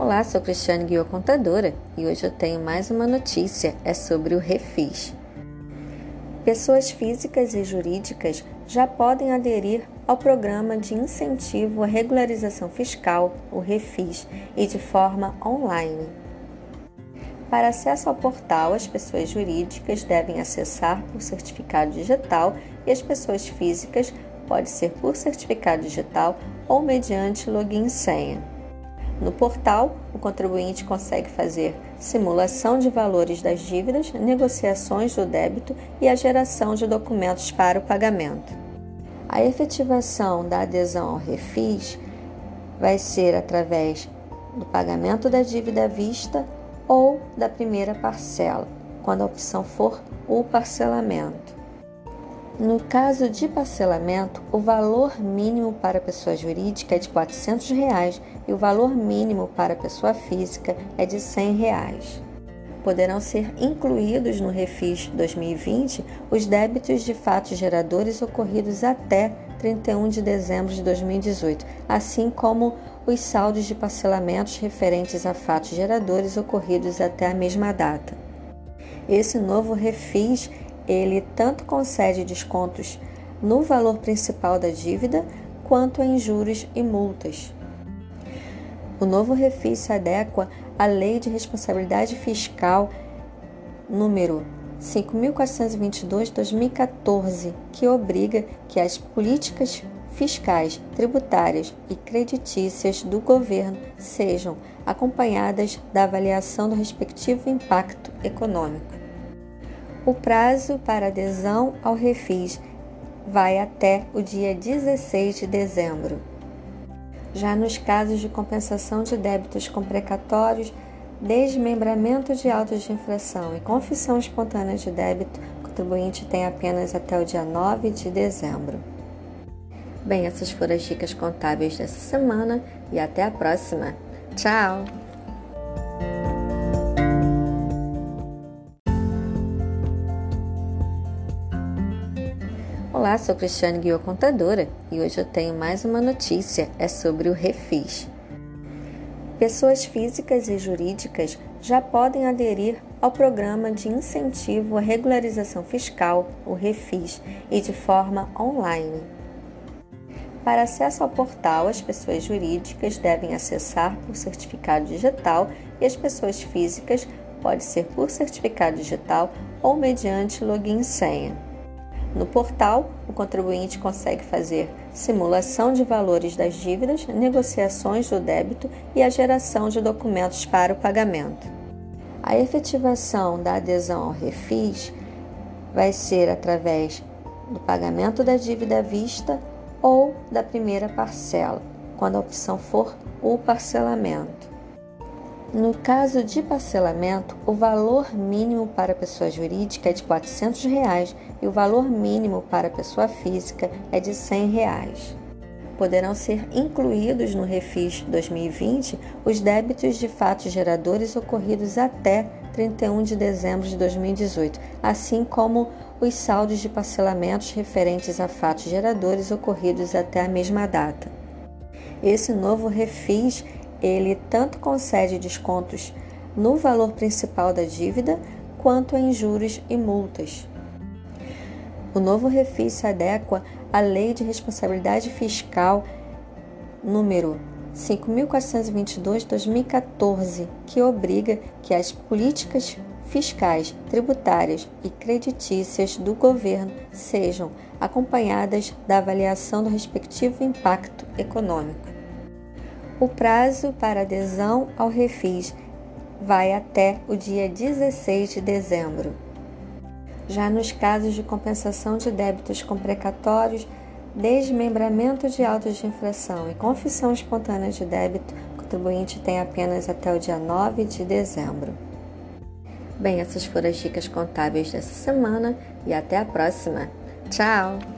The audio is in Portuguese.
Olá, sou Cristiane Guiô Contadora e hoje eu tenho mais uma notícia, é sobre o Refis. Pessoas físicas e jurídicas já podem aderir ao Programa de Incentivo à Regularização Fiscal, o Refis, e de forma online. Para acesso ao portal, as pessoas jurídicas devem acessar por certificado digital e as pessoas físicas pode ser por certificado digital ou mediante login e senha. No portal, o contribuinte consegue fazer simulação de valores das dívidas, negociações do débito e a geração de documentos para o pagamento. A efetivação da adesão ao Refis vai ser através do pagamento da dívida à vista ou da primeira parcela, quando a opção for o parcelamento. No caso de parcelamento, o valor mínimo para pessoa jurídica é de 400 reais, e o valor mínimo para pessoa física é de 100 reais. Poderão ser incluídos no Refis 2020 os débitos de fatos geradores ocorridos até 31 de dezembro de 2018, assim como os saldos de parcelamentos referentes a fatos geradores ocorridos até a mesma data. Esse novo Refis ele tanto concede descontos no valor principal da dívida quanto em juros e multas. O novo refis se adequa à Lei de Responsabilidade Fiscal número 5.422-2014, que obriga que as políticas fiscais, tributárias e creditícias do governo sejam acompanhadas da avaliação do respectivo impacto econômico. O prazo para adesão ao refis vai até o dia 16 de dezembro. Já nos casos de compensação de débitos com precatórios, desmembramento de autos de infração e confissão espontânea de débito, o contribuinte tem apenas até o dia 9 de dezembro. Bem, essas foram as dicas contábeis dessa semana e até a próxima. Tchau! Olá, sou Cristiane Guiô Contadora e hoje eu tenho mais uma notícia, é sobre o Refis. Pessoas físicas e jurídicas já podem aderir ao Programa de Incentivo à Regularização Fiscal, o Refis, e de forma online. Para acesso ao portal, as pessoas jurídicas devem acessar por certificado digital e as pessoas físicas pode ser por certificado digital ou mediante login senha. No portal, o contribuinte consegue fazer simulação de valores das dívidas, negociações do débito e a geração de documentos para o pagamento. A efetivação da adesão ao Refis vai ser através do pagamento da dívida à vista ou da primeira parcela, quando a opção for o parcelamento. No caso de parcelamento, o valor mínimo para pessoa jurídica é de 400 reais, e o valor mínimo para pessoa física é de 100 reais. Poderão ser incluídos no Refis 2020 os débitos de fatos geradores ocorridos até 31 de dezembro de 2018, assim como os saldos de parcelamentos referentes a fatos geradores ocorridos até a mesma data. Esse novo Refis ele tanto concede descontos no valor principal da dívida quanto em juros e multas. O novo refis se adequa à Lei de Responsabilidade Fiscal número 5.422-2014, que obriga que as políticas fiscais, tributárias e creditícias do governo sejam acompanhadas da avaliação do respectivo impacto econômico. O prazo para adesão ao refis vai até o dia 16 de dezembro. Já nos casos de compensação de débitos com precatórios, desmembramento de autos de infração e confissão espontânea de débito, o contribuinte tem apenas até o dia 9 de dezembro. Bem, essas foram as dicas contábeis dessa semana e até a próxima. Tchau!